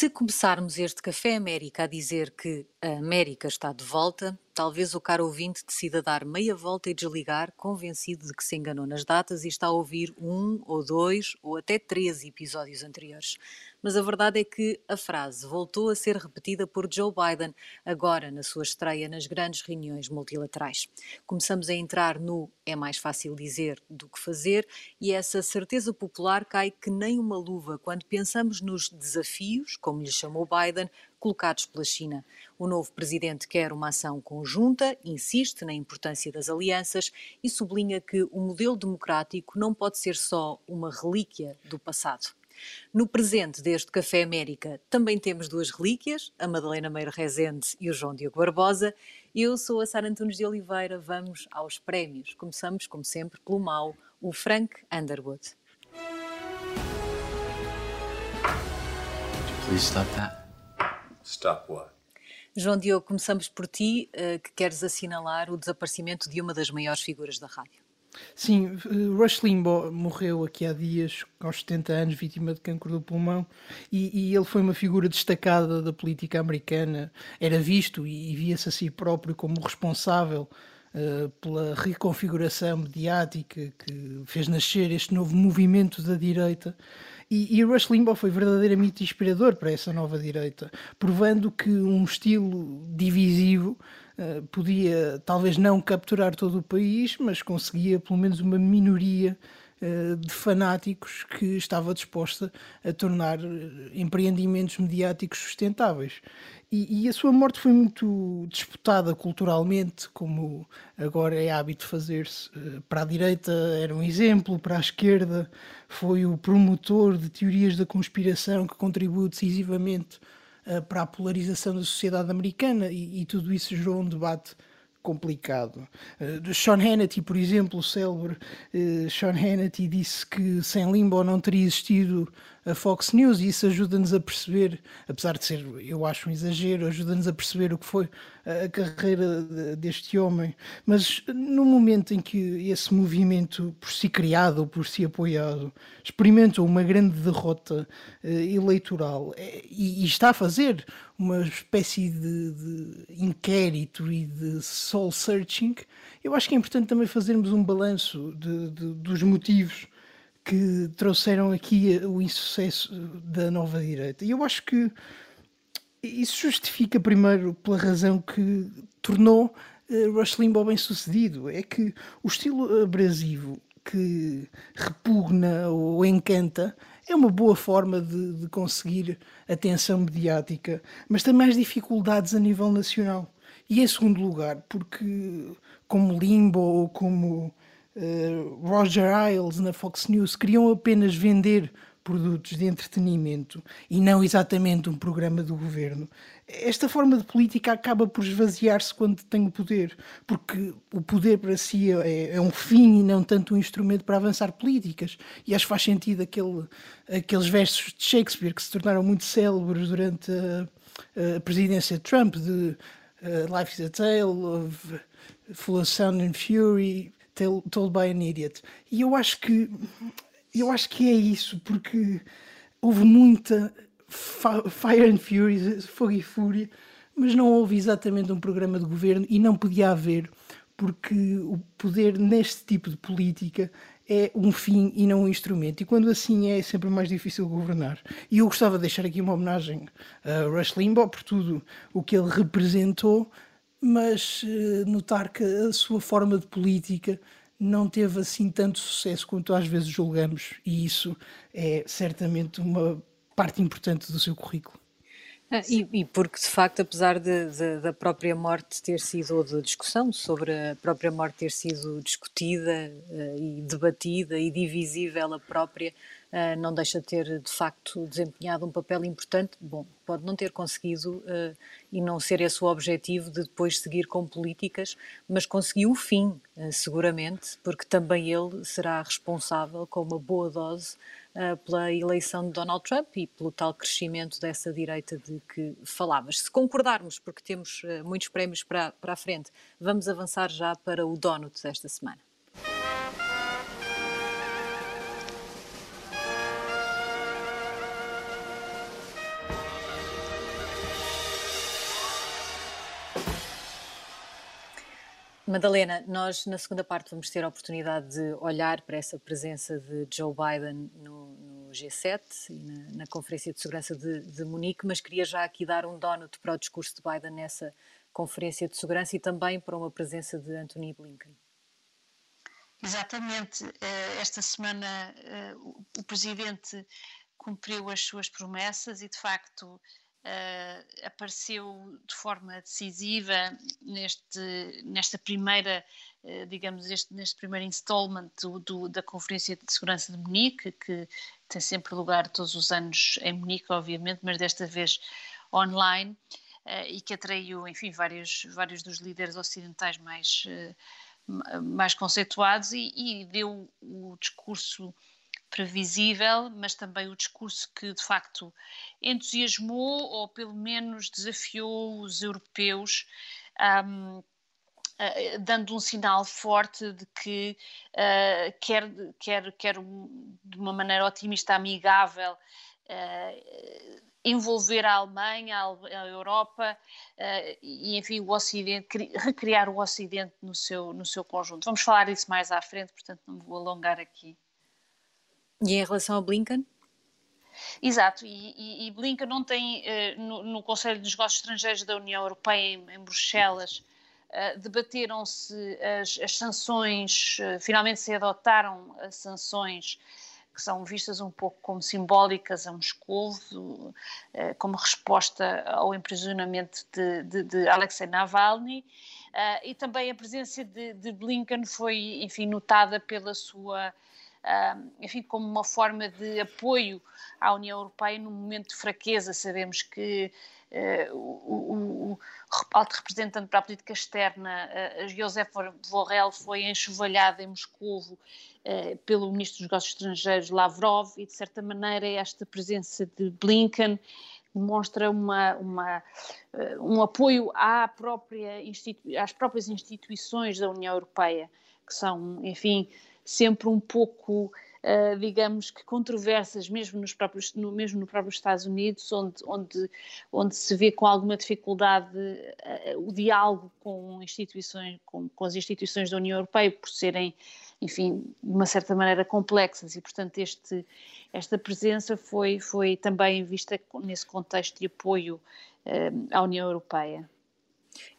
Se começarmos este Café América a dizer que a América está de volta, talvez o caro ouvinte decida dar meia volta e desligar, convencido de que se enganou nas datas e está a ouvir um ou dois ou até três episódios anteriores. Mas a verdade é que a frase voltou a ser repetida por Joe Biden, agora na sua estreia nas grandes reuniões multilaterais. Começamos a entrar no é mais fácil dizer do que fazer e essa certeza popular cai que nem uma luva quando pensamos nos desafios, como lhe chamou Biden, colocados pela China. O novo presidente quer uma ação conjunta, insiste na importância das alianças e sublinha que o modelo democrático não pode ser só uma relíquia do passado. No presente deste Café América também temos duas relíquias, a Madalena Meira Rezende e o João Diogo Barbosa. Eu sou a Sara Antunes de Oliveira, vamos aos prémios. Começamos, como sempre, pelo mau, o Frank Underwood. Please stop that. Stop what? João Diogo, começamos por ti, eh, que queres assinalar o desaparecimento de uma das maiores figuras da rádio. Sim, eh, Rush Limbaugh morreu aqui há dias, aos 70 anos, vítima de cancro do pulmão, e, e ele foi uma figura destacada da política americana. Era visto e, e via-se a si próprio como responsável uh, pela reconfiguração mediática que fez nascer este novo movimento da direita. E, e Rush Limbaugh foi verdadeiramente inspirador para essa nova direita, provando que um estilo divisivo uh, podia talvez não capturar todo o país, mas conseguia pelo menos uma minoria de fanáticos que estava disposta a tornar eh, empreendimentos mediáticos sustentáveis. E, e, a sua morte foi muito disputada culturalmente, como agora é hábito fazer-se. Eh, para a direita era um exemplo, para a esquerda foi o promotor de teorias da conspiração que contribuiu decisivamente para a polarização da sociedade americana, e, e tudo isso gerou um debate complicado. Uh, Sean Hannity, por exemplo, o célebre uh, Sean Hannity disse que sem Limbo não teria existido a Fox News e isso ajuda-nos a perceber, apesar de ser, eu acho um exagero, ajuda-nos a perceber o que foi a carreira deste homem. Mas no momento em que esse movimento, por si criado ou por si apoiado, experimentou uma grande derrota uh, eleitoral é, e, e, está a fazer uma espécie de, de inquérito e de soul searching, eu acho que é importante também fazermos um balanço de, de, dos motivos que trouxeram aqui o insucesso da nova direita. E eu acho que isso justifica primeiro pela razão que tornou uh, Rush Limbaugh bem sucedido. É que o estilo abrasivo que repugna ou encanta é uma boa forma de, de conseguir atenção mediática, mas tem mais dificuldades a nível nacional. E em segundo lugar, porque como Limbo ou como uh, Roger Ailes na Fox News queriam apenas vender produtos de entretenimento e não exatamente um programa do governo. Esta forma de política acaba por esvaziar-se quando tem o poder, porque o poder para si é, é, um fim e não tanto um instrumento para avançar políticas. E acho que faz sentido aquele, aqueles versos de Shakespeare que se tornaram muito célebres durante a, a presidência de Trump, de uh, Life is a Tale of Full of Sound and Fury, told by an idiot. E eu acho que eu acho que é isso, porque houve muita Fire and Fury, Fogo e Fúria, mas não houve exatamente um programa de governo e não podia haver, porque o poder neste tipo de política é um fim e não um instrumento. E quando assim é, é sempre mais difícil governar. E eu gostava de deixar aqui uma homenagem a Rush Limbaugh por tudo o que ele representou, mas uh, notar que a sua forma de política não teve assim tanto sucesso quanto às vezes julgamos, e isso é certamente uma parte importante do seu currículo. Ah, e, e, porque de facto, apesar de, de, da própria morte ter sido, ou da discussão sobre a própria morte ter sido discutida uh, e debatida e divisível ela própria, uh, não deixa de ter de facto desempenhado um papel importante. Bom, pode não ter conseguido e não ser esse o objetivo de depois seguir com políticas, mas conseguiu o fim, uh, seguramente, porque também ele será responsável com uma boa dose pela eleição de Donald Trump e pelo tal crescimento dessa direita de que falavas. Se concordarmos, porque temos muitos prémios para, para a frente, vamos avançar já para o Donut desta semana. Madalena, nós na segunda parte vamos ter a oportunidade de olhar para essa presença de Joe Biden no, no G7 e na, na, Conferência de Segurança de, de, Munique, mas queria já aqui dar um donut para o discurso de Biden nessa Conferência de Segurança e também para uma presença de Anthony Blinken. Exatamente. Eh, esta semana eh, o Presidente cumpriu as suas promessas e, de facto, Uh, apareceu de forma decisiva neste, nesta primeira, uh, digamos, este, neste primeiro installment do, do, da Conferência de Segurança de Munique, que tem sempre lugar todos os anos em Munique, obviamente, mas desta vez online, uh, e que atraiu, enfim, vários, vários dos líderes ocidentais mais, mais conceituados e, e deu o discurso previsível, mas também o discurso que de facto entusiasmou ou pelo menos desafiou os europeus. Um, Uh, dando um sinal forte de que uh, quer, quer, quer de uma maneira otimista, amigável, uh, envolver a Alemanha, a Europa e, enfim, o Ocidente, recriar o Ocidente no seu, no seu conjunto. Vamos falar disso mais à frente, portanto não me vou alongar aqui. E em relação a Blinken? Exato, e, e, e Blinken não tem, uh, no, no, Conselho dos Negócios Estrangeiros da União Europeia, em, em Bruxelas, uh, debateram-se as, as, sanções, uh, finalmente se adotaram as sanções que são vistas um pouco como simbólicas a Moscou, como resposta ao emprisionamento de, de, de Alexei Navalny. e também a presença de, de Blinken foi, enfim, notada pela sua enfim, como uma forma de apoio à União Europeia num momento de fraqueza. Sabemos que uh, o, o, alto representante para a política externa, uh, Josep Borrell, foi enxovalhado em Moscou uh, pelo ministro dos Negócios Estrangeiros, Lavrov, e de certa maneira esta presença de Blinken demonstra uma, uma, um apoio à própria às próprias instituições da União Europeia, que são, enfim, sempre um pouco, uh, digamos que controversas, mesmo nos próprios, no, mesmo no próprio Estados Unidos, onde, onde, onde se vê com alguma dificuldade uh, o diálogo com instituições, com, com as instituições da União Europeia, por serem, enfim, de uma certa maneira complexas e, portanto, este, esta presença foi, foi também vista nesse contexto de apoio uh, à União Europeia.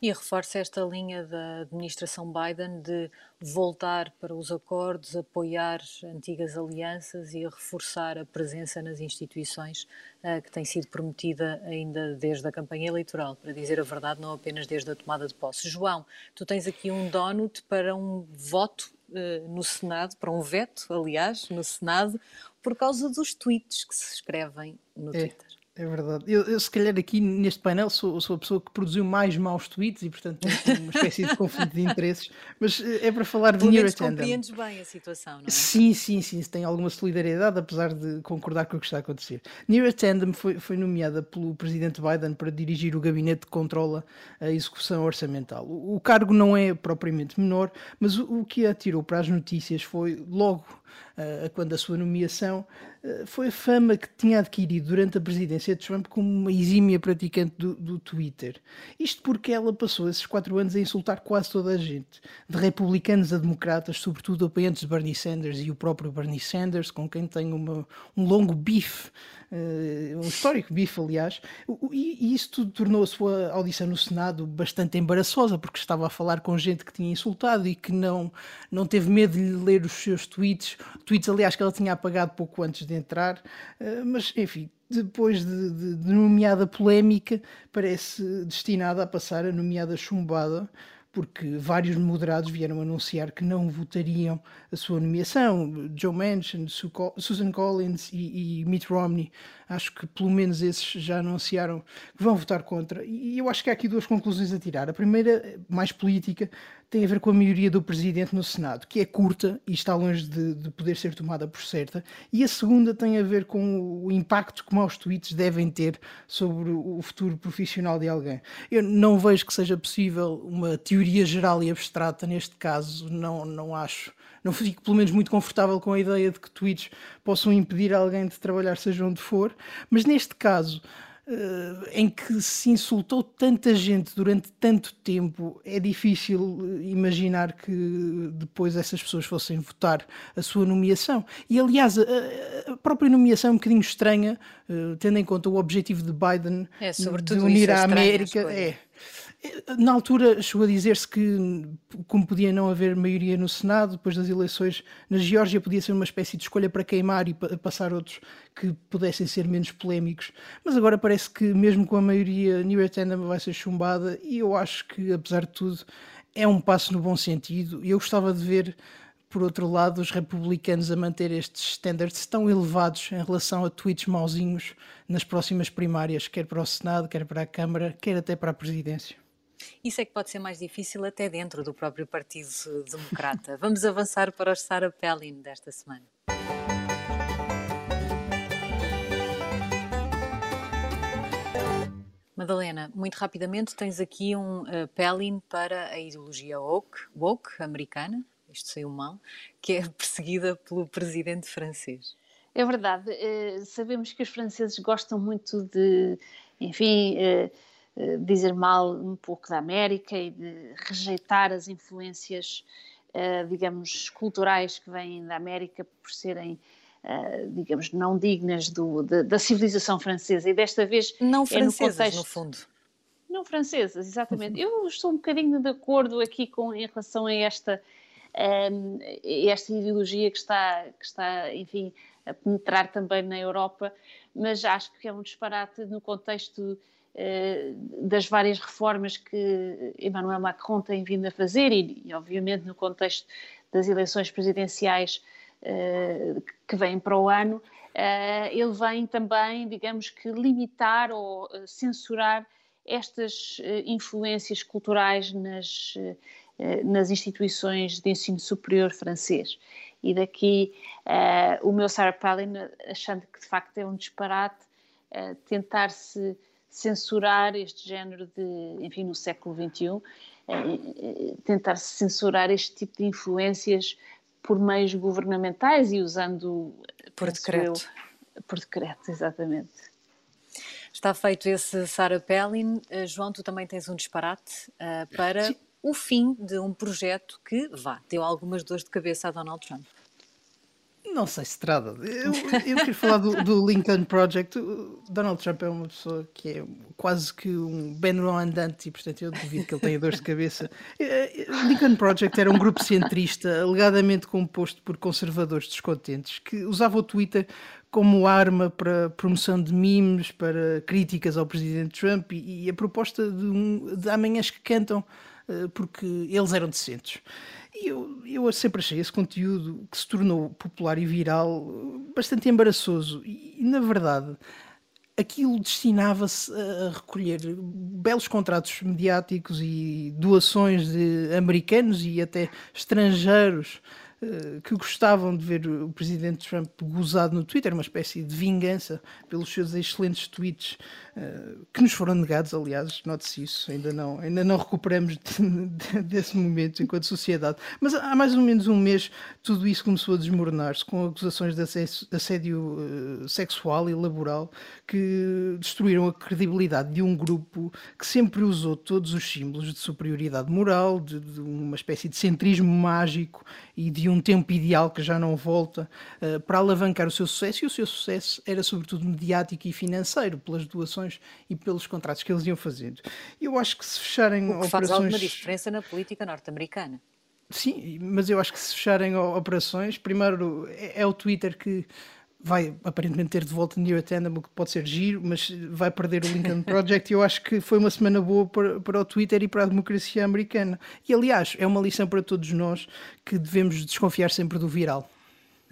E reforça esta linha da administração Biden de voltar para os acordos, apoiar antigas alianças e reforçar a presença nas instituições uh, que tem sido prometida ainda desde a campanha eleitoral, para dizer a verdade, não apenas desde a tomada de posse. João, tu tens aqui um donut para um voto uh, no Senado, para um veto, aliás, no Senado, por causa dos tweets que se escrevem no é. Twitter. É verdade. Eu, eu, se calhar aqui neste painel sou, sou a pessoa que produziu mais maus tweets e portanto tenho uma espécie de conflito de interesses, mas eh, é para falar de Near Attendant. compreendes bem a situação, não é? Sim, sim, sim, tem alguma solidariedade, apesar de concordar com o que está a acontecer. Near Attendant foi, foi nomeada pelo presidente Biden para dirigir o gabinete que controla a execução orçamental. O, o cargo não é propriamente menor, mas o, o que a tirou para as notícias foi logo uh, quando a sua nomeação uh, foi a fama que tinha adquirido durante a presidência de Trump como uma exímia praticante do, do, Twitter. Isto porque ela passou esses quatro anos a insultar quase toda a gente, de republicanos a democratas, sobretudo apoiantes de Bernie Sanders e o próprio Bernie Sanders, com quem tem uma, um longo bife um histórico bife, aliás, e, isso tudo tornou a sua audição no Senado bastante embaraçosa, porque estava a falar com gente que tinha insultado e que não, não teve medo de ler os seus tweets, tweets, aliás, que ela tinha apagado pouco antes de entrar, uh, mas enfim depois de, de, de, nomeada polémica, parece destinada a passar a nomeada chumbada, porque vários moderados vieram anunciar que não votariam a sua nomeação. Joe Manchin, Susan Collins e, e Mitt Romney, acho que pelo menos esses já anunciaram que vão votar contra. E eu acho que há aqui duas conclusões a tirar. A primeira, mais política, tem a ver com a maioria do presidente no Senado, que é curta e está longe de, de, poder ser tomada por certa, e a segunda tem a ver com o impacto que maus tweets devem ter sobre o futuro profissional de alguém. Eu não vejo que seja possível uma teoria geral e abstrata neste caso, não, não acho. Não fico, pelo menos, muito confortável com a ideia de que tweets possam impedir alguém de trabalhar, seja onde for, mas neste caso uh, em que se insultou tanta gente durante tanto tempo, é difícil eh, imaginar que depois essas pessoas fossem votar a sua nomeação. E aliás, a, a própria nomeação é um bocadinho estranha, uh, tendo em conta o objetivo de Biden é, de unir a é América. É, na altura chegou a dizer-se que, como podia não haver maioria no Senado, depois das eleições na Geórgia, podia ser uma espécie de escolha para queimar e passar outros que pudessem ser menos polémicos. Mas agora parece que, mesmo com a maioria, New Tandem vai ser chumbada e eu acho que, apesar de tudo, é um passo no bom sentido. Eu gostava de ver por outro lado, os republicanos a manter estes standards tão elevados em relação a tweets mauzinhos nas próximas primárias, quer para o Senado, quer para a Câmara, quer até para a presidência. Isso é que pode ser mais difícil até dentro do próprio Partido Democrata. Vamos avançar para os Sarah Palin desta semana. Madalena, muito rapidamente, tens aqui um uh, Palin para a ideologia woke, woke americana, isto saiu mal, que é perseguida pelo presidente francês. É verdade, uh, sabemos que os franceses gostam muito de, enfim, uh, eh, dizer mal um pouco da América e de rejeitar as influências, uh, digamos, culturais que vêm da América por serem, uh, digamos, não dignas do, de, da civilização francesa. E desta vez. Não francesas, é no, contexto... no fundo. Não francesas, exatamente. Eu estou um bocadinho de acordo aqui com, em relação a esta, um, ehm, esta ideologia que está, que está, enfim, a penetrar também na Europa, mas acho que é um disparate no contexto eh, das várias reformas que Emmanuel Macron tem vindo a fazer e, e obviamente, no contexto das eleições presidenciais uh, que vêm para o ano, uh, ele vem também, digamos que, limitar ou censurar estas influências culturais nas, nas instituições de ensino superior francês. E daqui o meu Sarah Palin, achando que de facto é um disparate, tentar-se censurar este género de, enfim, no século XXI, eh, eh, tentar censurar este tipo de influências por meios governamentais e usando por decreto. Eu, por decreto, exatamente. Está feito esse Sarah Pellin. João, tu também tens um disparate uh, para Sim. o fim de um projeto que, vá, deu algumas dores de cabeça a Donald Trump. Se trata. Eu, eu quero falar do, do, Lincoln Project. O Donald Trump é uma pessoa que é quase que um Benron andante e, portanto, eu duvido que ele tenha dores de cabeça. O eh, Lincoln Project era um grupo centrista, alegadamente composto por conservadores descontentes, que usava o Twitter como arma para promoção de memes, para críticas ao presidente Trump e, e a proposta de, um, de amanhãs que cantam eh, porque eles eram decentes. Eu, eu sempre achei esse conteúdo que se tornou popular e viral bastante embaraçoso. E, na verdade, aquilo destinava-se a recolher belos contratos mediáticos e doações de americanos e até estrangeiros que gostavam de ver o presidente Trump gozado no Twitter, uma espécie de vingança pelos seus excelentes tweets, eh, que nos foram negados, aliás, note-se isso, ainda não, ainda não recuperamos desse momento enquanto sociedade. Mas há mais ou menos um mês tudo isso começou a desmoronar-se com acusações de assédio eh, sexual e laboral que destruíram a credibilidade de um grupo que sempre usou todos os símbolos de superioridade moral, de, de uma espécie de centrismo mágico e de um tempo ideal que já não volta uh, para alavancar o seu sucesso, e o seu sucesso era sobretudo mediático e financeiro, pelas doações e pelos contratos que eles iam fazendo. Eu acho que se fecharem o que operações... faz alguma diferença na política norte-americana. Sim, mas eu acho que se fecharem operações, primeiro é, é o Twitter que vai aparentemente ter de volta Near Tandem, o que pode ser giro, mas vai perder o Lincoln Project e eu acho que foi uma semana boa para, para o Twitter e para a democracia americana. E aliás, é uma lição para todos nós que devemos desconfiar sempre do viral.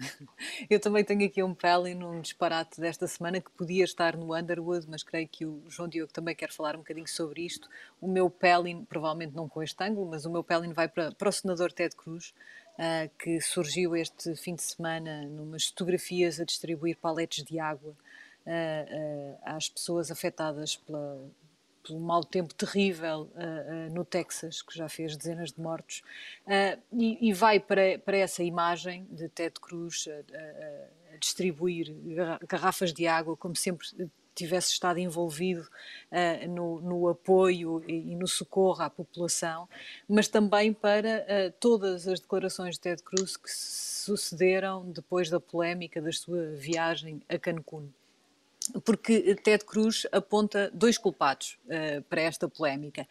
Eu também tenho aqui um Palin, num disparate desta semana que podia estar no Underwood, mas creio que o João Diogo também quer falar um bocadinho sobre isto. O meu Palin, provavelmente não com este ângulo, mas o meu Palin vai para, para o senador Ted Cruz, uh, que surgiu este fim de semana numas fotografias a distribuir paletes de água uh, às pessoas afetadas pela, pelo mau tempo terrível no Texas, que já fez dezenas de mortos, e, e, vai para, para essa imagem de Ted Cruz a distribuir garrafas de água, como sempre tivesse estado envolvido uh, no, no, apoio e, e, no socorro à população, mas também para uh, todas as declarações de Ted Cruz que sucederam depois da polémica da sua viagem a Cancún porque Ted Cruz aponta dois culpados uh, para esta polémica.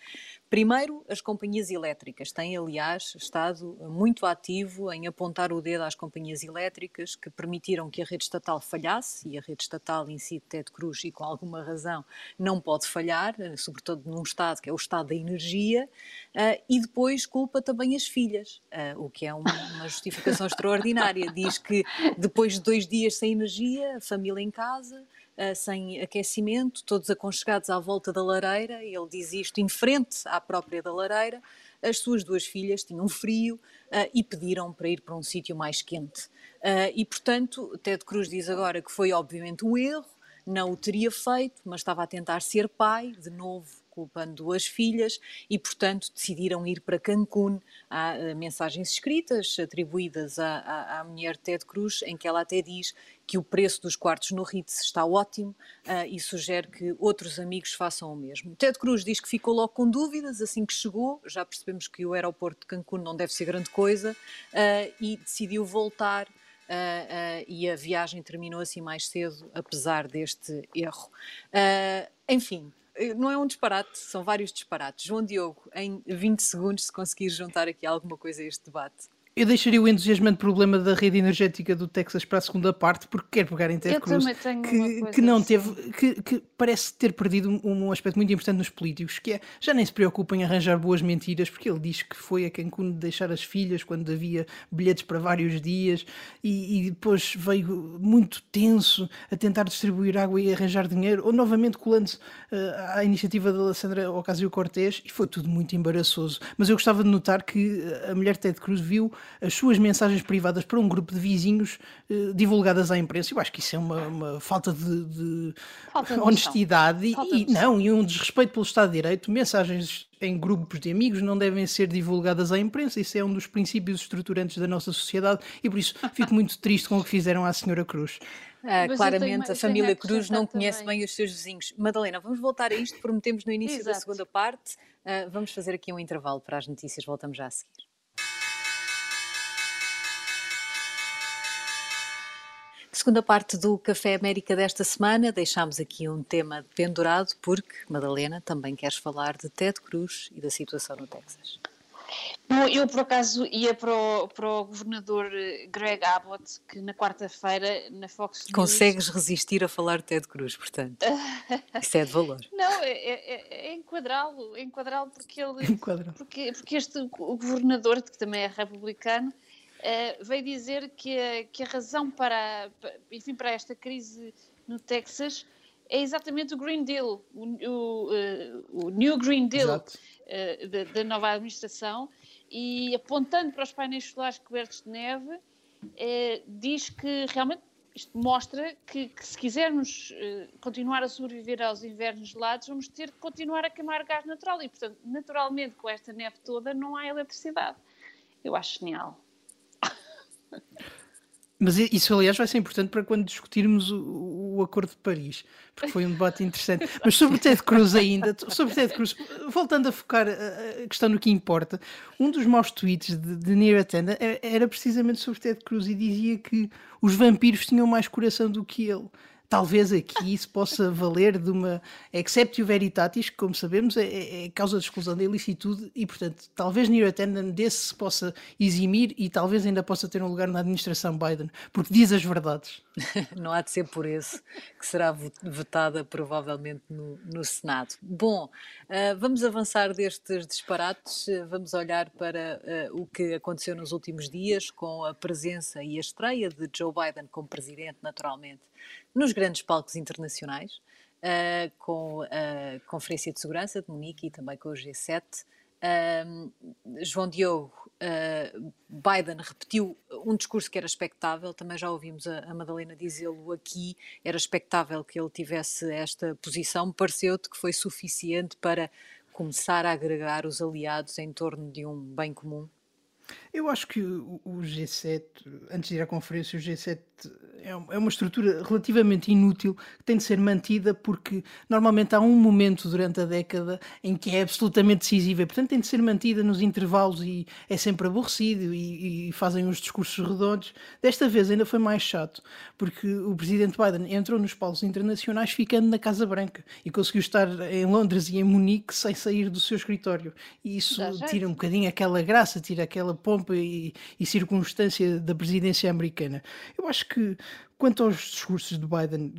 Primeiro, as companhias elétricas têm, aliás, estado muito ativo em apontar o dedo às companhias elétricas que permitiram que a rede estatal falhasse, e a rede estatal em si, Ted Cruz, e com alguma razão, não pode falhar, sobretudo num Estado que é o Estado da energia, uh, e depois culpa também as filhas, uh, o que é uma, uma justificação extraordinária. Diz que depois de dois dias sem energia, a família em casa sem aquecimento, todos aconchegados à volta da lareira. Ele diz isto em frente à própria da lareira. As suas duas filhas tinham frio uh, e pediram para ir para um sítio mais quente. Uh, e, portanto, Ted Cruz diz agora que foi obviamente um erro, não o teria feito, mas estava a tentar ser pai, de novo culpando duas filhas, e, portanto, decidiram ir para Cancún. Há uh, mensagens escritas atribuídas à, à, à mulher Ted Cruz, em que ela até diz que o preço dos quartos no Ritz está ótimo uh, e sugere que outros amigos façam o mesmo. Ted Cruz diz que ficou logo com dúvidas assim que chegou, já percebemos que o aeroporto de Cancún não deve ser grande coisa, uh, e decidiu voltar Uh, e a viagem terminou assim mais cedo, apesar deste erro. Enfim, não é um disparate, são vários disparates. João Diogo, em 20 segundos, se conseguir juntar aqui alguma coisa a este debate. Eu deixaria o entusiasmante problema da rede energética do Texas para a segunda parte, porque quero pegar em Ted eu Cruz, que, que não assim. teve, que, que, parece ter perdido um, um, aspecto muito importante nos políticos, que é já nem se preocupa em arranjar boas mentiras, porque ele diz que foi a Cancún deixar as filhas quando havia bilhetes para vários dias e, e depois veio muito tenso a tentar distribuir água e arranjar dinheiro, ou novamente colando-se uh, à iniciativa da Alessandra Ocasio-Cortez, e foi tudo muito embaraçoso. Mas eu gostava de notar que a mulher Ted Cruz viu as suas mensagens privadas para um grupo de vizinhos eh, divulgadas à imprensa. Eu acho que isso é uma, uma falta de, de falta honestidade falta e, não, e um desrespeito pelo Estado de Direito. Mensagens em grupos de amigos não devem ser divulgadas à imprensa. Isso é um dos princípios estruturantes da nossa sociedade e por isso fico muito triste com o que fizeram à Senhora Cruz. Ah, claramente tenho, a família Cruz não conhece também. bem os seus vizinhos. Madalena, vamos voltar a isto, prometemos no início Exato. da segunda parte. Uh, vamos fazer aqui um intervalo para as notícias, voltamos já a seguir. Segunda parte do Café América desta semana, deixámos aqui um tema pendurado, porque, Madalena, também queres falar de Ted Cruz e da situação no Texas. Bom, eu por acaso ia para o, para o governador Greg Abbott, que na quarta-feira na Fox News... Consegues resistir a falar de Ted Cruz, portanto. Isso é de valor. Não, é, é, é enquadrá-lo, é enquadrá-lo porque ele... Porque, porque este governador, que também é republicano, uh, veio dizer que a, que a razão para, enfim, para esta crise no Texas é exatamente o Green Deal, o, o, uh, o New Green Deal uh, da, nova administração, e apontando para os painéis solares cobertos de neve, diz que realmente isto mostra que, que se quisermos continuar a sobreviver aos invernos gelados, vamos ter que continuar a queimar gás natural e, portanto, naturalmente, com esta neve toda, não há eletricidade. Eu acho genial. Mas isso, aliás, vai ser importante para quando discutirmos o, o, Acordo de Paris, porque foi um debate interessante. Mas sobre Ted Cruz ainda, sobre Ted Cruz, voltando a focar a questão no que importa, um dos maus tweets de, de Near Attendant era precisamente sobre Ted Cruz e dizia que os vampiros tinham mais coração do que ele talvez aqui isso possa valer de uma exceptio veritatis, que, como sabemos, é, é, é causa de exclusão da ilicitude e, portanto, talvez Near Attendant desse se possa eximir e talvez ainda possa ter um lugar na administração Biden, porque diz as verdades. Não há de ser por esse que será votada provavelmente no, no Senado. Bom, uh, vamos avançar destes disparates, vamos olhar para uh, o que aconteceu nos últimos dias com a presença e a estreia de Joe Biden como presidente, naturalmente nos grandes palcos internacionais, uh, com a Conferência de Segurança de Munique e também com o G7. Uh, João Diogo, uh, Biden repetiu um discurso que era expectável, também já ouvimos a, a Madalena dizê-lo aqui, era expectável que ele tivesse esta posição, pareceu-te que foi suficiente para começar a agregar os aliados em torno de um bem comum? Eu acho que o, G7, antes de ir à conferência, o G7 é, é uma estrutura relativamente inútil que tem de ser mantida porque normalmente há um momento durante a década em que é absolutamente decisiva, portanto tem de ser mantida nos intervalos e é sempre aborrecido e, e fazem uns discursos redondos. Desta vez ainda foi mais chato porque o presidente Biden entrou nos palcos internacionais ficando na Casa Branca e conseguiu estar em Londres e em Munique sem sair do seu escritório. E isso tira um bocadinho aquela graça, tira aquela pompa e, e circunstância da presidência americana. Eu acho que quanto aos discursos de Biden,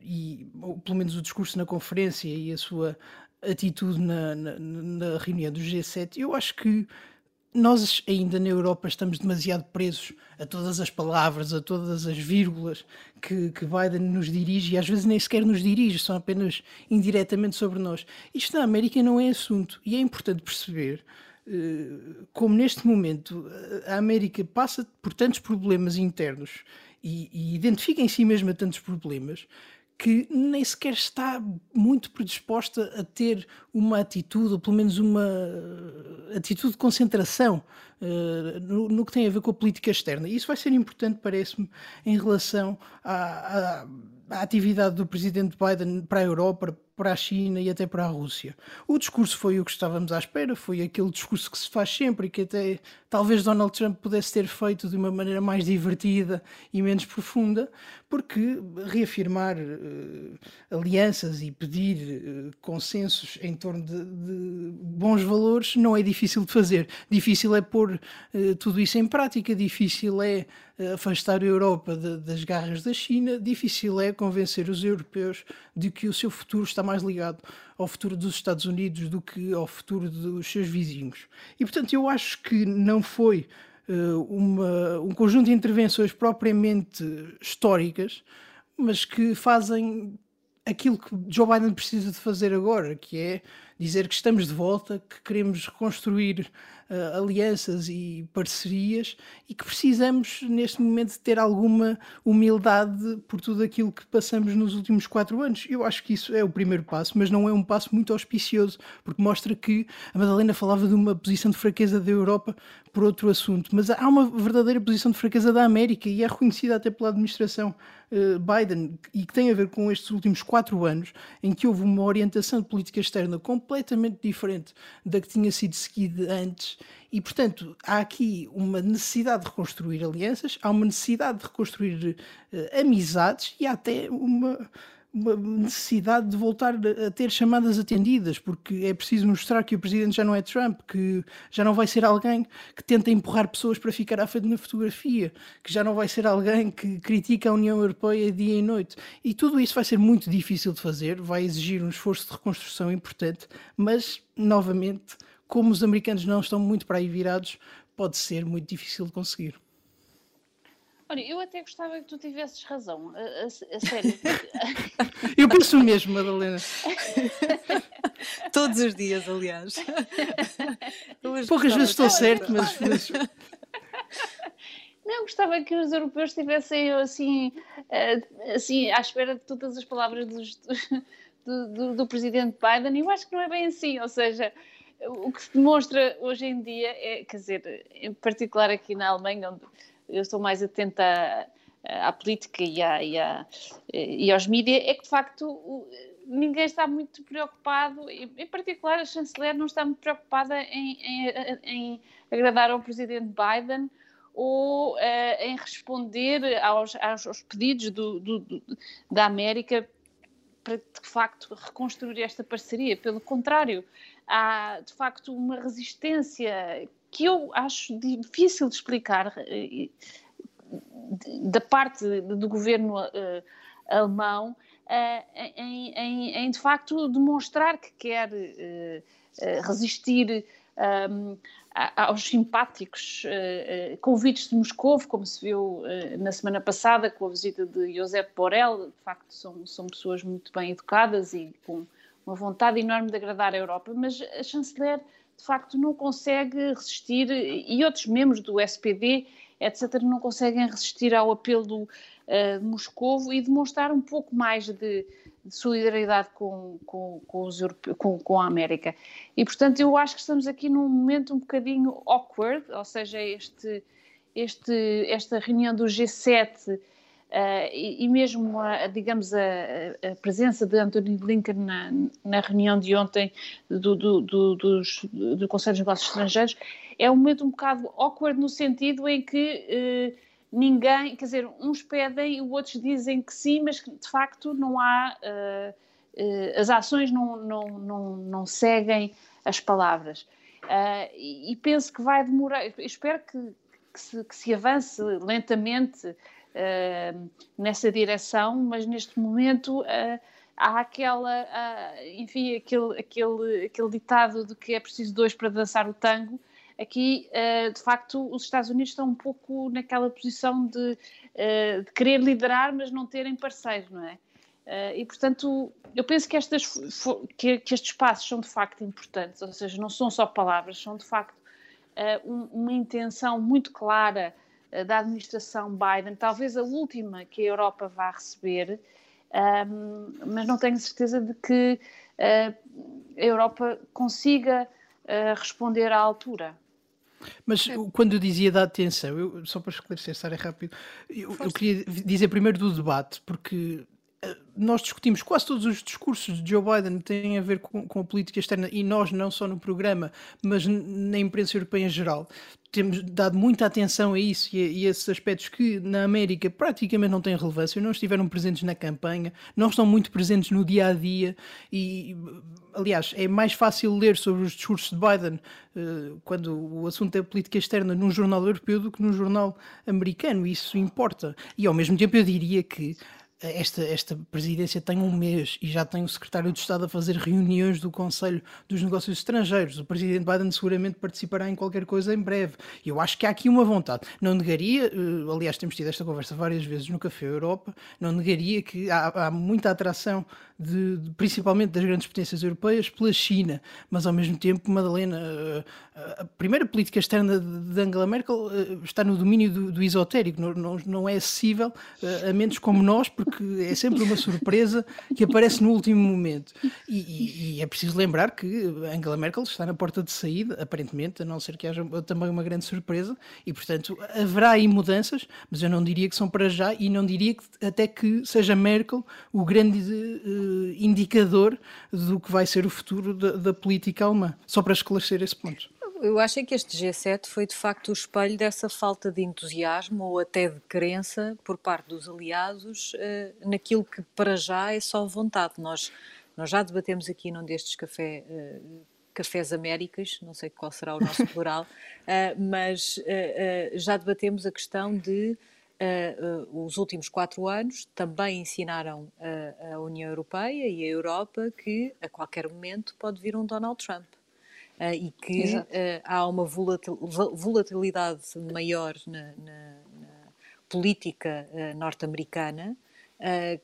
e ou pelo menos o discurso na conferência e a sua atitude na, na, na reunião do G7, eu acho que nós ainda na Europa estamos demasiado presos a todas as palavras, a todas as vírgulas que, que Biden nos dirige e às vezes nem sequer nos dirige, são apenas indiretamente sobre nós. Isto na América não é assunto e é importante perceber eh, como neste momento a América passa por tantos problemas internos e, e identifica em si mesma tantos problemas que nem sequer está muito predisposta a ter uma atitude, ou pelo menos uma atitude de concentração uh, no, no, que tem a ver com a política externa. E isso vai ser importante, parece-me, em relação à, à, à, atividade do presidente Biden para a Europa, para a China e até para a Rússia. O discurso foi o que estávamos à espera, foi aquele discurso que se faz sempre e que até talvez Donald Trump pudesse ter feito de uma maneira mais divertida e menos profunda, porque reafirmar uh, alianças e pedir uh, consensos em torno de, de, bons valores não é difícil de fazer. Difícil é pôr uh, tudo isso em prática, difícil é afastar a Europa de, das garras da China, difícil é convencer os europeus de que o seu futuro está mais ligado ao futuro dos Estados Unidos do que ao futuro dos seus vizinhos. E portanto, eu acho que não foi uh, uma, um conjunto de intervenções propriamente históricas, mas que fazem aquilo que Joe Biden precisa de fazer agora, que é dizer que estamos de volta, que queremos reconstruir uh, alianças e parcerias e que precisamos, neste momento, ter alguma humildade por tudo aquilo que passamos nos últimos quatro anos. Eu acho que isso é o primeiro passo, mas não é um passo muito auspicioso, porque mostra que a Madalena falava de uma posição de fraqueza da Europa por outro assunto, mas há uma verdadeira posição de fraqueza da América e é reconhecida até pela administração uh, Biden e que tem a ver com estes últimos quatro anos em que houve uma orientação de política externa completamente diferente da que tinha sido seguida antes. E, portanto, há aqui uma necessidade de reconstruir alianças, há uma necessidade de reconstruir uh, amizades e há até uma uma necessidade de voltar a ter chamadas atendidas, porque é preciso mostrar que o presidente já não é Trump, que já não vai ser alguém que tenta empurrar pessoas para ficar à frente na fotografia, que já não vai ser alguém que critica a União Europeia dia e noite. E tudo isso vai ser muito difícil de fazer, vai exigir um esforço de reconstrução importante, mas, novamente, como os americanos não estão muito para aí virados, pode ser muito difícil de conseguir. Olha, eu até gostava que tu tivesses razão, a, a, a sério. eu penso mesmo, Madalena. Todos os dias, aliás. Poucas vezes estou certo, mas. Não, gostava que os europeus estivessem assim, eh, assim à espera de todas as palavras dos, do, do, do presidente Biden, e eu acho que não é bem assim, ou seja, o que se demonstra hoje em dia é, quer dizer, em particular aqui na Alemanha, onde eu estou mais atenta à, à política e, à, e, à, e aos mídias, é que de facto ninguém está muito preocupado, em particular a chanceler não está muito preocupada em, em, em agradar ao presidente Biden ou uh, em responder aos, aos pedidos do, do, do, da América para de facto reconstruir esta parceria. Pelo contrário, há de facto uma resistência que eu acho difícil de explicar eh, da parte do governo uh, alemão uh, em, em, em, de facto demonstrar que quer uh, resistir um, aos simpáticos convites de Moscou, como se viu na semana passada com a visita de Josep Borrell, de facto são, são pessoas muito bem educadas e com uma vontade enorme de agradar a Europa, mas a chanceler de facto não consegue resistir, e outros membros do SPD, etc., não conseguem resistir ao apelo uh, Moscovo e demonstrar um pouco mais de, de solidariedade com, com, com, os com, com a América. E, portanto, eu acho que estamos aqui num momento um bocadinho awkward, ou seja, este, este, esta reunião do G7 Uh, e, e, mesmo, a, digamos, a, a, presença de Anthony Blinken na, na reunião de ontem do, do, do, dos, do Conselho de Negócios Estrangeiros é um momento um bocado awkward no sentido em que uh, ninguém, quer dizer, uns pedem e outros dizem que sim, mas que de facto não há, uh, as ações não, não, não, não seguem as palavras. E, e, penso que vai demorar, espero que, que, se, que se avance lentamente uh, nessa direção, mas neste momento uh, há aquela, uh, enfim, aquele, aquele, aquele ditado de que é preciso dois para dançar o tango. Aqui, de facto, os Estados Unidos estão um pouco naquela posição de, de querer liderar, mas não terem parceiros, não é? E, portanto, eu penso que, estas, que, estes passos são de facto importantes, ou seja, não são só palavras, são de facto uma intenção muito clara eh, da administração Biden, talvez a última que a Europa vá receber, um, mas não tenho certeza de que uh, a Europa consiga uh, responder à altura. Mas quando eu dizia da atenção, eu, só para esclarecer, Sara, rápido, eu, eu, queria dizer primeiro do debate, porque nós discutimos quase todos os discursos de Joe Biden têm a ver com, com, a política externa e nós, não só no programa, mas na imprensa europeia em geral, temos dado muita atenção a isso e a, e a esses aspectos que na América praticamente não têm relevância, não estiveram presentes na campanha, não estão muito presentes no dia a dia e, aliás, é mais fácil ler sobre os discursos de Biden uh, quando o assunto é política externa num jornal europeu do que num jornal americano, isso importa. E ao mesmo tempo eu diria que esta, esta presidência tem um mês e já tem o secretário de Estado a fazer reuniões do Conselho dos Negócios Estrangeiros. O presidente Biden seguramente participará em qualquer coisa em breve. Eu acho que há aqui uma vontade. Não negaria, eh, aliás, temos tido esta conversa várias vezes no Café Europa, não negaria que há, há muita atração, de, de, principalmente das grandes potências europeias, pela China, mas ao mesmo tempo, Madalena, eh, a primeira política externa de Angela Merkel eh, está no domínio do, do esotérico, não, não, não é acessível a mentes como nós, porque porque é sempre uma surpresa que aparece no último momento. E, e, e, é preciso lembrar que Angela Merkel está na porta de saída, aparentemente, a não ser que haja também uma grande surpresa, e portanto haverá aí mudanças, mas eu não diria que são para já e não diria que, até que seja Merkel o grande uh, indicador do que vai ser o futuro da, da política alemã. Só para esclarecer esse ponto eu acho que este G7 foi de facto o espelho dessa falta de entusiasmo ou até de crença por parte dos aliados uh, naquilo que para já é só vontade. Nós, nós já debatemos aqui num destes café, uh, cafés Américas, não sei qual será o nosso plural, uh, mas já debatemos a questão de os últimos quatro anos também ensinaram a União Europeia e a Europa que a qualquer momento pode vir um Donald Trump. Uh, e que uh, há uma volatilidade maior na, na, na política uh, norte-americana,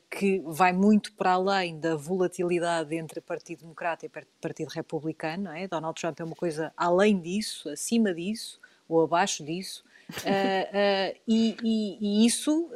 que vai muito para além da volatilidade entre Partido Democrata e Partido Republicano. É? Donald Trump é uma coisa além disso, acima disso ou abaixo disso. E, e, e, isso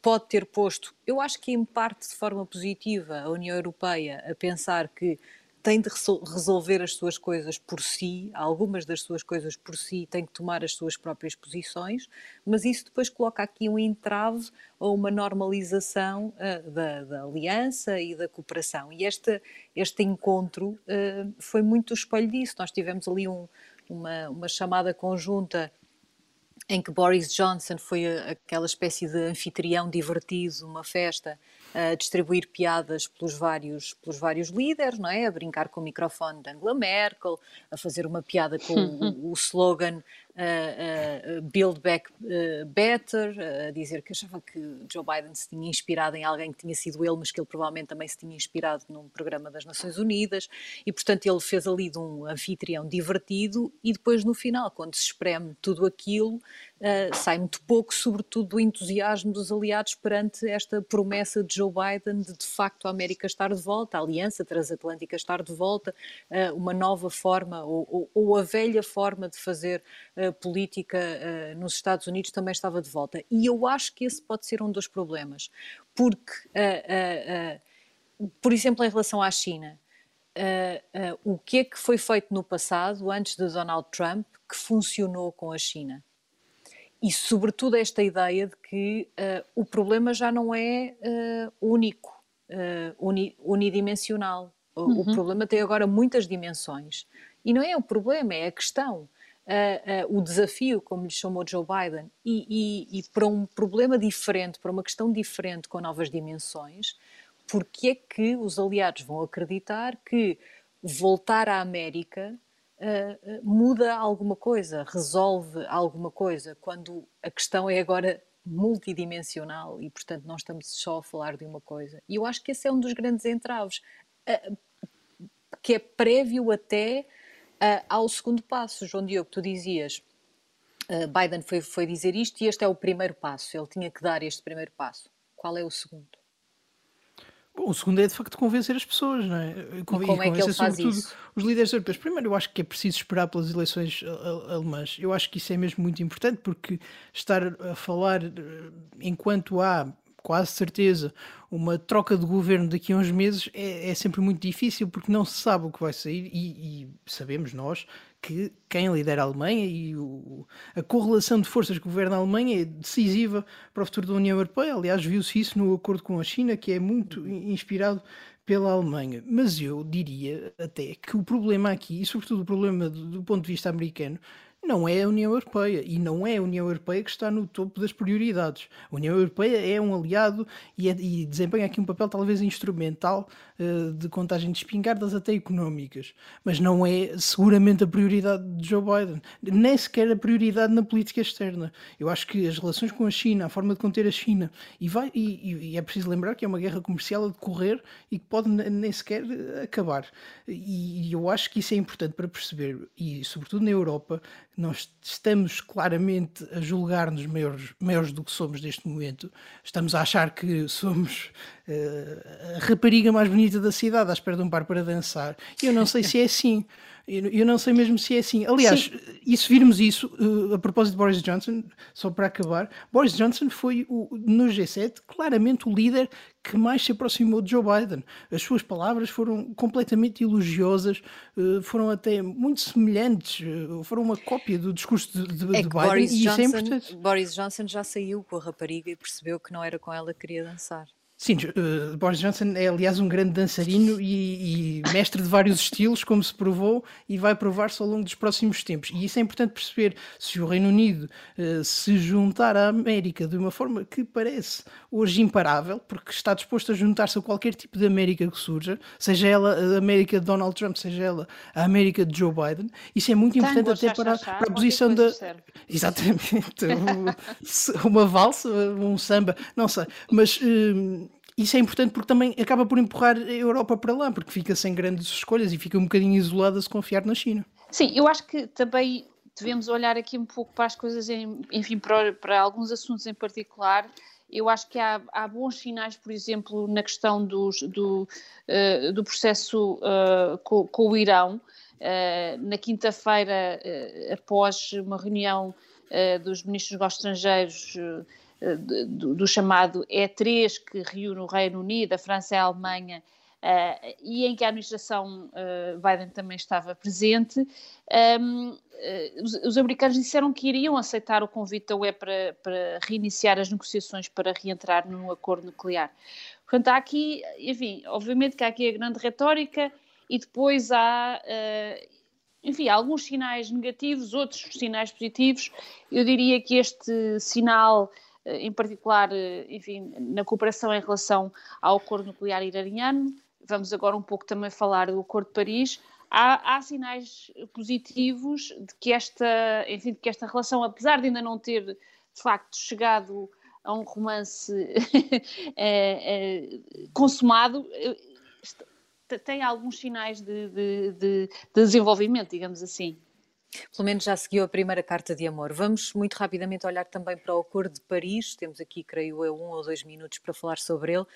pode ter posto, eu acho que em parte de forma positiva, a União Europeia a pensar que tem de resolver as suas coisas por si, algumas das suas coisas por si, tem que tomar as suas próprias posições, mas isso depois coloca aqui um entrave ou uma normalização uh, da, da, aliança e da cooperação. E este, este encontro uh, foi muito o espelho disso. Nós tivemos ali um, uma, uma chamada conjunta em que Boris Johnson foi aquela espécie de anfitrião divertido, uma festa, a distribuir piadas pelos vários, pelos vários líderes, não é? A brincar com o microfone de Angela Merkel, a fazer uma piada com o, o slogan uh, uh, Build Back uh, Better, a dizer que achava que Joe Biden se tinha inspirado em alguém que tinha sido ele, mas que ele provavelmente também se tinha inspirado num programa das Nações Unidas, e portanto ele fez ali de um anfitrião divertido, e depois no final, quando se espreme tudo aquilo, uh, sai muito pouco, sobretudo do entusiasmo dos aliados perante esta promessa de Joe Biden de de facto a América estar de volta, a Aliança Transatlântica estar de volta, uh, uma nova forma, ou, ou, ou, a velha forma de fazer uh, política nos Estados Unidos também estava de volta. E eu acho que esse pode ser um dos problemas, porque por exemplo, em relação à China, uh, uh, o que é que foi feito no passado, antes de Donald Trump, que funcionou com a China? E, sobretudo, esta ideia de que uh, o problema já não é único, uni, unidimensional. Uhum. O problema tem agora muitas dimensões. E não é o problema, é a questão. Uh, uh, o desafio, como lhe chamou Joe Biden, e, e, e, para um problema diferente, para uma questão diferente com novas dimensões, porque é que os aliados vão acreditar que voltar à América uh, muda alguma coisa, resolve alguma coisa, quando a questão é agora multidimensional e, portanto, não estamos só a falar de uma coisa. E eu acho que esse é um dos grandes entraves, uh, que é prévio até ao segundo passo. João Diogo, tu dizias, Biden foi, foi dizer isto e este é o primeiro passo, ele tinha que dar este primeiro passo. Qual é o segundo? Bom, o segundo é de facto convencer as pessoas, não é? E como e é que ele faz isso? Os líderes europeus. Primeiro, eu acho que é preciso esperar pelas eleições alemãs. Eu acho que isso é mesmo muito importante porque estar a falar eh, enquanto há quase certeza uma troca de governo daqui a uns meses é, é sempre muito difícil porque não se sabe o que vai sair e, e sabemos nós que quem lidera a Alemanha e o, a correlação de forças que governa a Alemanha é decisiva para o futuro da União Europeia. Aliás, viu-se isso no acordo com a China, que é muito inspirado pela Alemanha. Mas eu diria até que o problema aqui, e sobretudo o problema do, do ponto de vista americano, não é a União Europeia e não é a União Europeia que está no topo das prioridades. A União Europeia é um aliado e, é, e desempenha aqui um papel talvez instrumental uh, de contagem de espingardas até económicas, mas não é seguramente a prioridade de Joe Biden, nem sequer a prioridade na política externa. Eu acho que as relações com a China, a forma de conter a China, e, vai, e, e é preciso lembrar que é uma guerra comercial a decorrer e que pode nem sequer acabar. E, e eu acho que isso é importante para perceber, e sobretudo na Europa, nós estamos claramente a julgar-nos maiores, maiores do que somos neste momento. Estamos a achar que somos uh, a rapariga mais bonita da cidade, à espera de um par para dançar. E eu não sei se é assim. Eu, não sei mesmo se é assim. Aliás, e se virmos isso, uh, a propósito de Boris Johnson, só para acabar, Boris Johnson foi o, no G7 claramente o líder que mais se aproximou de Joe Biden. As suas palavras foram completamente elogiosas, uh, foram até muito semelhantes, uh, foram uma cópia do discurso de, de, é de Biden. Boris e Johnson, isso é importante. Boris Johnson já saiu com a rapariga e percebeu que não era com ela que queria dançar. Sim, uh, Boris Johnson é aliás um grande dançarino e, mestre de vários estilos, como se provou, e vai provar-se ao longo dos próximos tempos. E isso é importante perceber. Se o Reino Unido uh, se juntar à América de uma forma que parece hoje imparável, porque está disposto a juntar-se a qualquer tipo de América que surja, seja ela a América de Donald Trump, seja ela a América de Joe Biden, isso é muito importante até para, para, a posição da. Exatamente. uma valsa, um samba, não sei. Mas. Uh, isso é importante porque também acaba por empurrar a Europa para lá, porque fica sem grandes escolhas e fica um bocadinho isolada se confiar na China. Sim, eu acho que também devemos olhar aqui um pouco para as coisas, em, enfim, para, para, alguns assuntos em particular. Eu acho que há, há bons sinais, por exemplo, na questão dos, do, uh, do processo uh, com, com, o Irão. Uh, na quinta-feira, após uma reunião dos ministros dos estrangeiros do, do, chamado E3, que reúne o Reino Unido, a França e a Alemanha, uh, e em que a administração uh, Biden também estava presente, um, ehm, uh, eh, os, os, americanos disseram que iriam aceitar o convite da UE para, para reiniciar as negociações para reentrar no acordo nuclear. Portanto, há aqui, enfim, obviamente que há aqui a grande retórica e depois há enfim, alguns sinais negativos, outros sinais positivos. Eu diria que este sinal em particular, eh, enfim, na cooperação em relação ao acordo nuclear iraniano. Vamos agora um pouco também falar do acordo de Paris. Há, há, sinais positivos de que esta, enfim, de que esta relação, apesar de ainda não ter de facto chegado a um romance é, é, consumado, tem alguns sinais de, de, de desenvolvimento, digamos assim. Pelo menos já seguiu a primeira carta de amor. Vamos muito rapidamente olhar também para o Acordo de Paris. Temos aqui, creio eu, um ou dois minutos para falar sobre ele.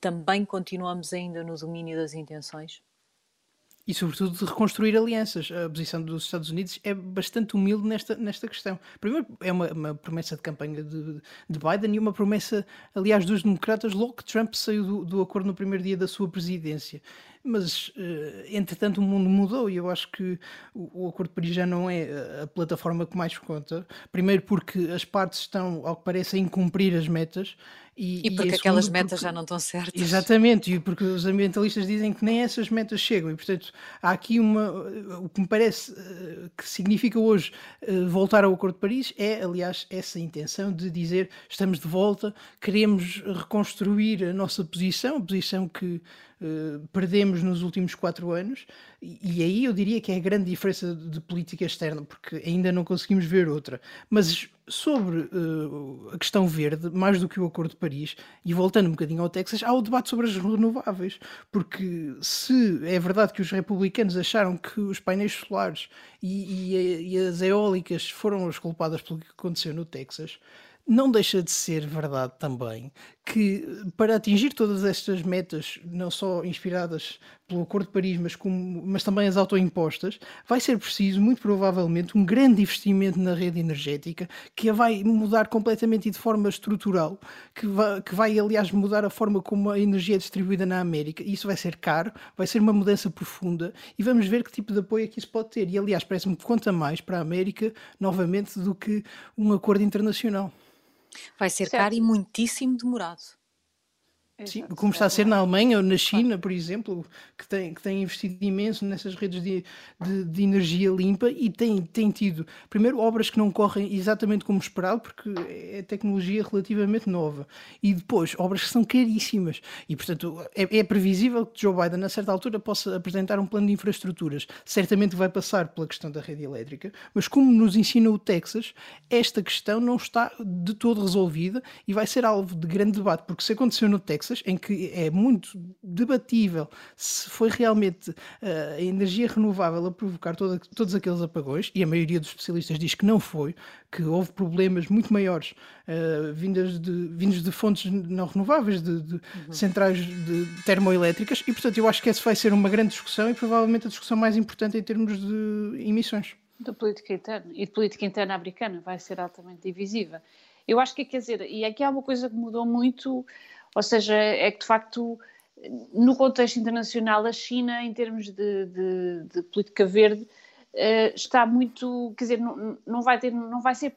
Também continuamos ainda no domínio das intenções? E, sobretudo, de reconstruir alianças. A posição dos Estados Unidos é bastante humilde nesta, nesta questão. Primeiro, é uma, uma promessa de campanha de, de, Biden e uma promessa, aliás, dos democratas logo que Trump saiu do, do acordo no primeiro dia da sua presidência mas uh, entretanto o mundo mudou e eu acho que o, o, Acordo de Paris já não é a plataforma que mais conta. Primeiro porque as partes estão, ao que parece, a incumprir as metas. E, e porque e aquelas segundo, metas porque, já não estão certas. Exatamente, e porque os ambientalistas dizem que nem essas metas chegam. E portanto há aqui uma. O que me parece que significa hoje voltar ao Acordo de Paris é, aliás, essa intenção de dizer estamos de volta, queremos reconstruir a nossa posição, a posição que uh, perdemos nos últimos quatro anos, e, e, aí eu diria que é a grande diferença de política externa, porque ainda não conseguimos ver outra. Mas sobre uh, a questão verde, mais do que o Acordo de Paris, e voltando um bocadinho ao Texas, há o debate sobre as renováveis, porque se é verdade que os republicanos acharam que os painéis solares e, e, e as eólicas foram as culpadas pelo que aconteceu no Texas, não deixa de ser verdade também que para atingir todas estas metas, não só inspiradas pelo Acordo de Paris, mas, como, mas também as autoimpostas, vai ser preciso, muito provavelmente, um grande investimento na rede energética que a vai mudar completamente e de forma estrutural, que vai, que vai, aliás, mudar a forma como a energia é distribuída na América. Isso vai ser caro, vai ser uma mudança profunda e vamos ver que tipo de apoio é que isso pode ter. E, aliás, parece-me que conta mais para a América, novamente, do que um acordo internacional. Vai ser certo. caro e muitíssimo demorado. Sim, como está a ser na Alemanha ou na China, por exemplo, que tem, que tem investido imenso nessas redes de, de, de, energia limpa e tem, tem tido, primeiro, obras que não correm exatamente como esperado, porque é tecnologia relativamente nova, e depois, obras que são caríssimas. E, portanto, é, é previsível que Joe Biden, a certa altura, possa apresentar um plano de infraestruturas. Certamente vai passar pela questão da rede elétrica, mas como nos ensina o Texas, esta questão não está de todo resolvida e vai ser alvo de grande debate, porque se aconteceu no Texas, em que é muito debatível se foi realmente uh, a energia renovável a provocar toda, todos aqueles apagões, e a maioria dos especialistas diz que não foi, que houve problemas muito maiores uh, vindas de, vindos de fontes não renováveis, de, de uhum. centrais de termoelétricas, e portanto eu acho que essa vai ser uma grande discussão e provavelmente a discussão mais importante em termos de emissões. Da política interna e de política interna americana vai ser altamente divisiva. Eu acho que, quer dizer, e aqui há uma coisa que mudou muito ou seja, é que de facto, no contexto internacional, a China, em termos de, de, de política verde, uh, está muito, quer dizer, não, não, vai, ter, não vai ser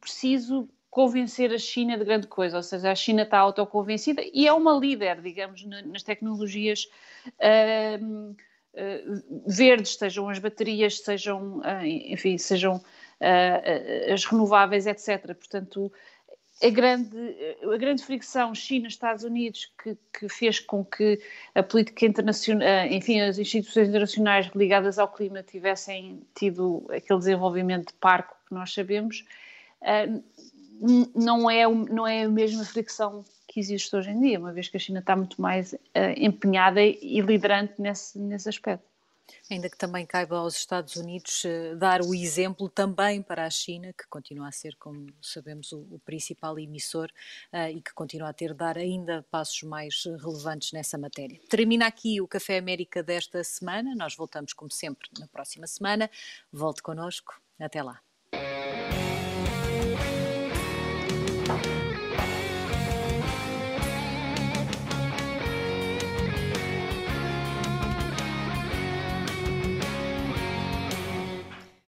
preciso convencer a China de grande coisa, ou seja, a China está autoconvencida e é uma líder, digamos, nas tecnologias uh, uh, verdes, sejam as baterias, sejam, uh, enfim, sejam as renováveis, etc. Portanto, a grande, a grande fricção China-Estados Unidos que, que, fez com que a política internacional, eh, enfim, as instituições internacionais ligadas ao clima tivessem tido aquele desenvolvimento de parco que nós sabemos, eh, não é, não é a mesma fricção que existe hoje em dia, uma vez que a China está muito mais eh, empenhada e liderante nesse, nesse aspecto ainda que também caiba aos Estados Unidos eh, dar o exemplo também para a China, que continua a ser, como sabemos, o, o principal emissor uh, e que continua a ter de dar ainda passos mais relevantes nessa matéria. Termina aqui o Café América desta semana. Nós voltamos, como sempre, na próxima semana. Volte connosco. Até lá.